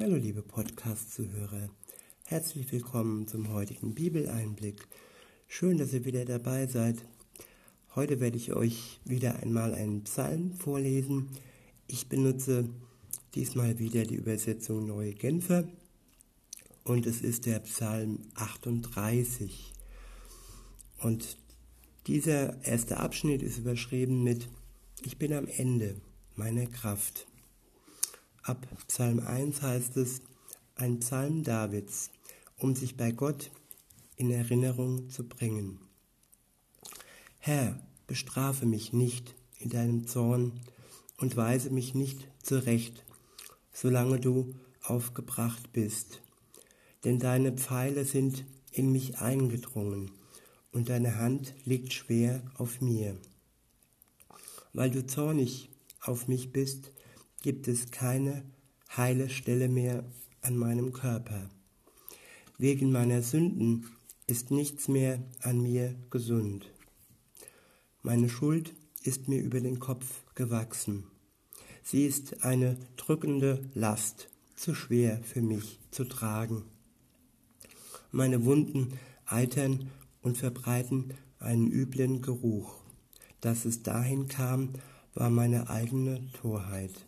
Hallo liebe Podcast-Zuhörer, herzlich willkommen zum heutigen Bibeleinblick. Schön, dass ihr wieder dabei seid. Heute werde ich euch wieder einmal einen Psalm vorlesen. Ich benutze diesmal wieder die Übersetzung Neue Genfer und es ist der Psalm 38. Und dieser erste Abschnitt ist überschrieben mit Ich bin am Ende meiner Kraft. Ab Psalm 1 heißt es, ein Psalm Davids, um sich bei Gott in Erinnerung zu bringen. Herr, bestrafe mich nicht in deinem Zorn und weise mich nicht zurecht, solange du aufgebracht bist. Denn deine Pfeile sind in mich eingedrungen und deine Hand liegt schwer auf mir. Weil du zornig auf mich bist, gibt es keine heile Stelle mehr an meinem Körper. Wegen meiner Sünden ist nichts mehr an mir gesund. Meine Schuld ist mir über den Kopf gewachsen. Sie ist eine drückende Last, zu schwer für mich zu tragen. Meine Wunden eitern und verbreiten einen üblen Geruch. Dass es dahin kam, war meine eigene Torheit.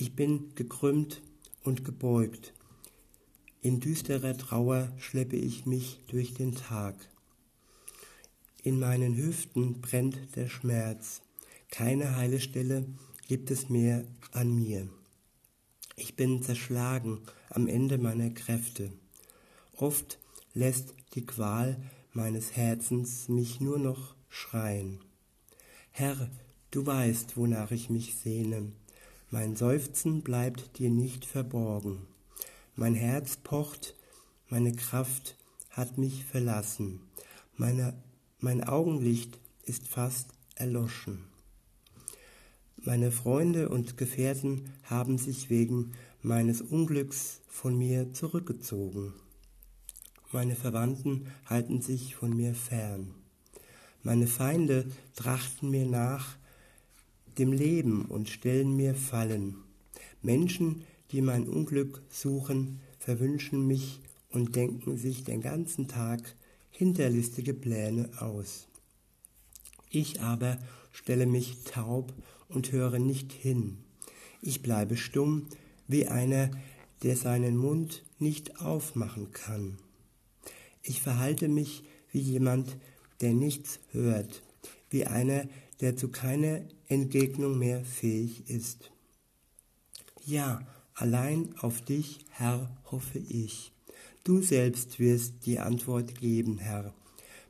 Ich bin gekrümmt und gebeugt. In düsterer Trauer schleppe ich mich durch den Tag. In meinen Hüften brennt der Schmerz. Keine heile Stelle gibt es mehr an mir. Ich bin zerschlagen am Ende meiner Kräfte. Oft lässt die Qual meines Herzens mich nur noch schreien. Herr, du weißt, wonach ich mich sehne. Mein Seufzen bleibt dir nicht verborgen. Mein Herz pocht, meine Kraft hat mich verlassen. Meine, mein Augenlicht ist fast erloschen. Meine Freunde und Gefährten haben sich wegen meines Unglücks von mir zurückgezogen. Meine Verwandten halten sich von mir fern. Meine Feinde trachten mir nach, dem Leben und stellen mir Fallen. Menschen, die mein Unglück suchen, verwünschen mich und denken sich den ganzen Tag hinterlistige Pläne aus. Ich aber stelle mich taub und höre nicht hin. Ich bleibe stumm wie einer, der seinen Mund nicht aufmachen kann. Ich verhalte mich wie jemand, der nichts hört, wie einer, der zu keiner Entgegnung mehr fähig ist. Ja, allein auf dich, Herr, hoffe ich. Du selbst wirst die Antwort geben, Herr.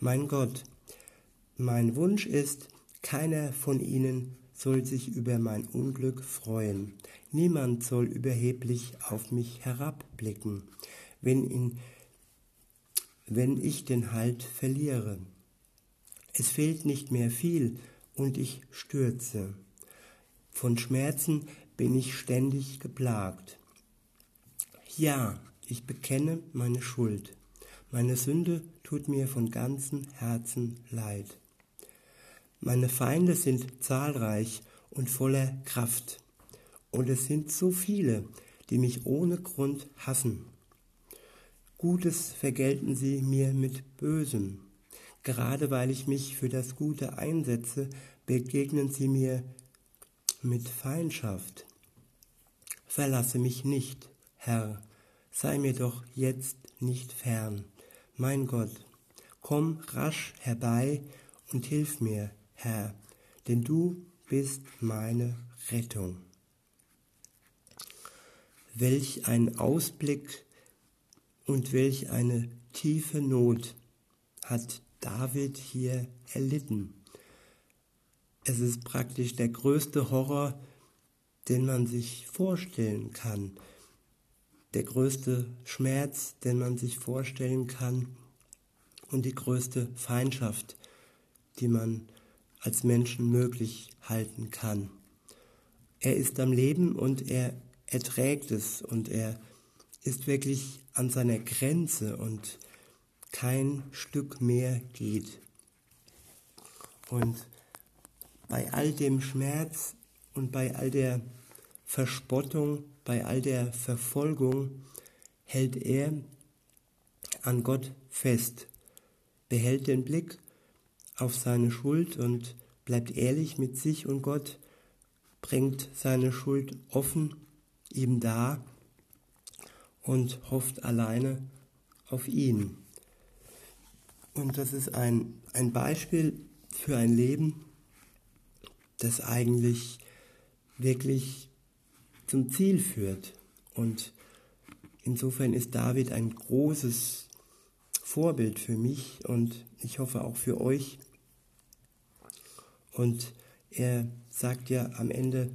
Mein Gott, mein Wunsch ist, keiner von ihnen soll sich über mein Unglück freuen. Niemand soll überheblich auf mich herabblicken, wenn, ihn, wenn ich den Halt verliere. Es fehlt nicht mehr viel, und ich stürze. Von Schmerzen bin ich ständig geplagt. Ja, ich bekenne meine Schuld. Meine Sünde tut mir von ganzem Herzen leid. Meine Feinde sind zahlreich und voller Kraft, und es sind so viele, die mich ohne Grund hassen. Gutes vergelten sie mir mit Bösem. Gerade weil ich mich für das Gute einsetze, begegnen sie mir mit Feindschaft. Verlasse mich nicht, Herr, sei mir doch jetzt nicht fern. Mein Gott, komm rasch herbei und hilf mir, Herr, denn du bist meine Rettung. Welch ein Ausblick und welch eine tiefe Not hat David hier erlitten. Es ist praktisch der größte Horror, den man sich vorstellen kann. Der größte Schmerz, den man sich vorstellen kann. Und die größte Feindschaft, die man als Menschen möglich halten kann. Er ist am Leben und er erträgt es und er ist wirklich an seiner Grenze und kein Stück mehr geht. Und bei all dem Schmerz und bei all der Verspottung bei all der Verfolgung hält er an Gott fest, behält den Blick auf seine Schuld und bleibt ehrlich mit sich und Gott, bringt seine Schuld offen ihm dar und hofft alleine auf ihn. Und das ist ein, ein Beispiel für ein Leben, das eigentlich wirklich zum Ziel führt. Und insofern ist David ein großes Vorbild für mich und ich hoffe auch für euch. Und er sagt ja am Ende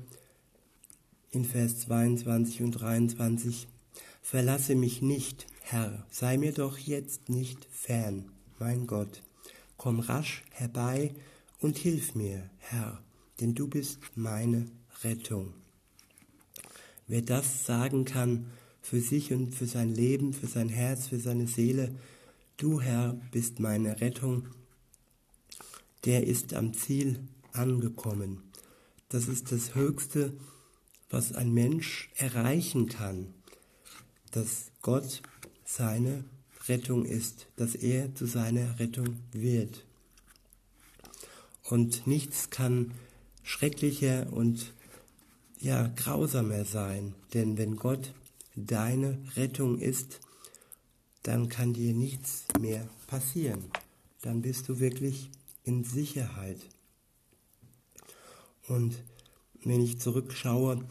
in Vers 22 und 23, Verlasse mich nicht, Herr, sei mir doch jetzt nicht fern, mein Gott. Komm rasch herbei und hilf mir, Herr, denn du bist meine Rettung. Wer das sagen kann für sich und für sein Leben, für sein Herz, für seine Seele, du Herr bist meine Rettung, der ist am Ziel angekommen. Das ist das Höchste, was ein Mensch erreichen kann, dass Gott seine Rettung ist, dass er zu seiner Rettung wird. Und nichts kann schrecklicher und ja, grausamer sein. Denn wenn Gott deine Rettung ist, dann kann dir nichts mehr passieren. Dann bist du wirklich in Sicherheit. Und wenn ich zurückschaue,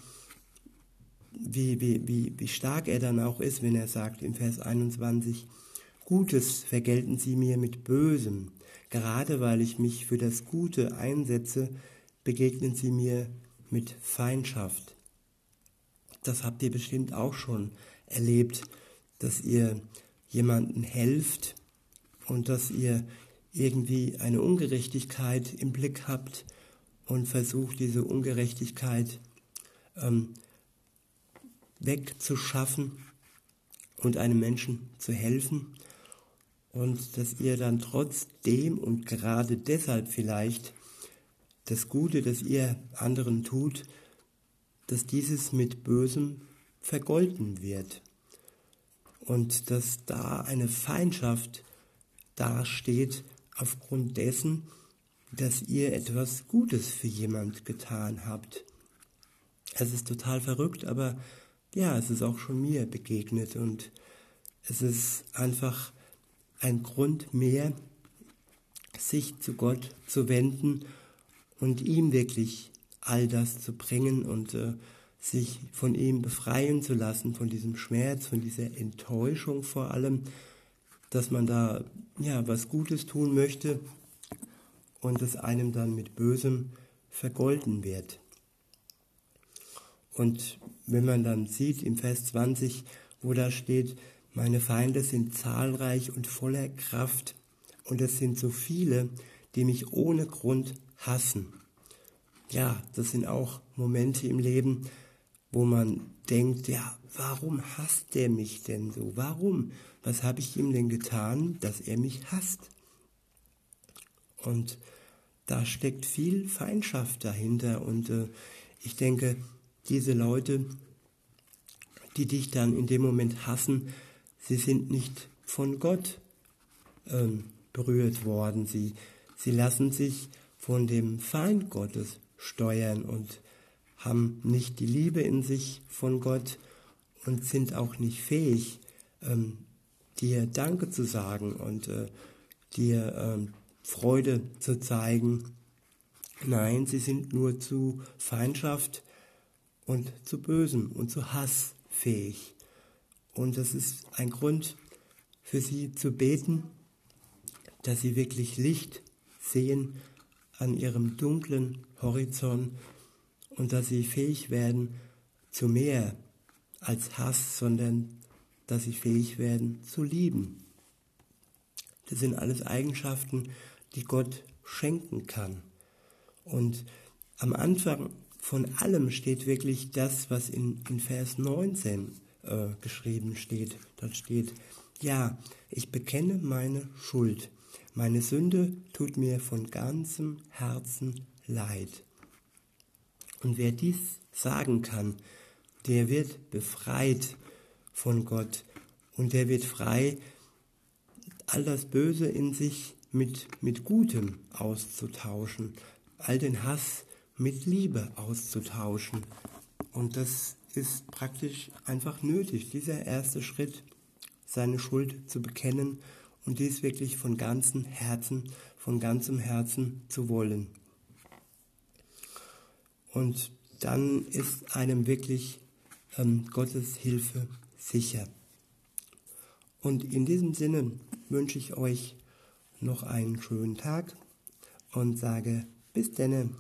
wie, wie, wie, wie stark er dann auch ist, wenn er sagt im Vers 21, Gutes vergelten sie mir mit Bösem. Gerade weil ich mich für das Gute einsetze, begegnen sie mir mit Feindschaft. Das habt ihr bestimmt auch schon erlebt, dass ihr jemanden helft und dass ihr irgendwie eine Ungerechtigkeit im Blick habt und versucht, diese Ungerechtigkeit ähm, wegzuschaffen und einem Menschen zu helfen und dass ihr dann trotzdem und gerade deshalb vielleicht das Gute, das ihr anderen tut, dass dieses mit Bösem vergolten wird und dass da eine Feindschaft dasteht aufgrund dessen, dass ihr etwas Gutes für jemand getan habt. Es ist total verrückt, aber ja, es ist auch schon mir begegnet und es ist einfach ein Grund mehr, sich zu Gott zu wenden und ihm wirklich all das zu bringen und äh, sich von ihm befreien zu lassen, von diesem Schmerz, von dieser Enttäuschung vor allem, dass man da ja was Gutes tun möchte und es einem dann mit Bösem vergolten wird. Und wenn man dann sieht im Vers 20, wo da steht, meine Feinde sind zahlreich und voller Kraft und es sind so viele, die mich ohne Grund hassen. Ja, das sind auch Momente im Leben, wo man denkt, ja, warum hasst der mich denn so? Warum? Was habe ich ihm denn getan, dass er mich hasst? Und da steckt viel Feindschaft dahinter und äh, ich denke, diese Leute, die dich dann in dem Moment hassen, sie sind nicht von Gott ähm, berührt worden. Sie, sie lassen sich von dem Feind Gottes steuern und haben nicht die Liebe in sich von Gott und sind auch nicht fähig, ähm, dir Danke zu sagen und äh, dir ähm, Freude zu zeigen. Nein, sie sind nur zu Feindschaft und zu Bösem und zu Hass fähig. Und das ist ein Grund für sie zu beten, dass sie wirklich Licht sehen an ihrem dunklen Horizont und dass sie fähig werden zu mehr als Hass, sondern dass sie fähig werden zu lieben. Das sind alles Eigenschaften, die Gott schenken kann. Und am Anfang von allem steht wirklich das, was in, in Vers 19 äh, geschrieben steht. Dort steht, ja, ich bekenne meine Schuld. Meine Sünde tut mir von ganzem Herzen leid. Und wer dies sagen kann, der wird befreit von Gott und der wird frei, all das Böse in sich mit, mit Gutem auszutauschen, all den Hass mit Liebe auszutauschen. Und das ist praktisch einfach nötig, dieser erste Schritt, seine Schuld zu bekennen und dies wirklich von ganzem Herzen, von ganzem Herzen zu wollen. Und dann ist einem wirklich ähm, Gottes Hilfe sicher. Und in diesem Sinne wünsche ich euch noch einen schönen Tag und sage bis denne.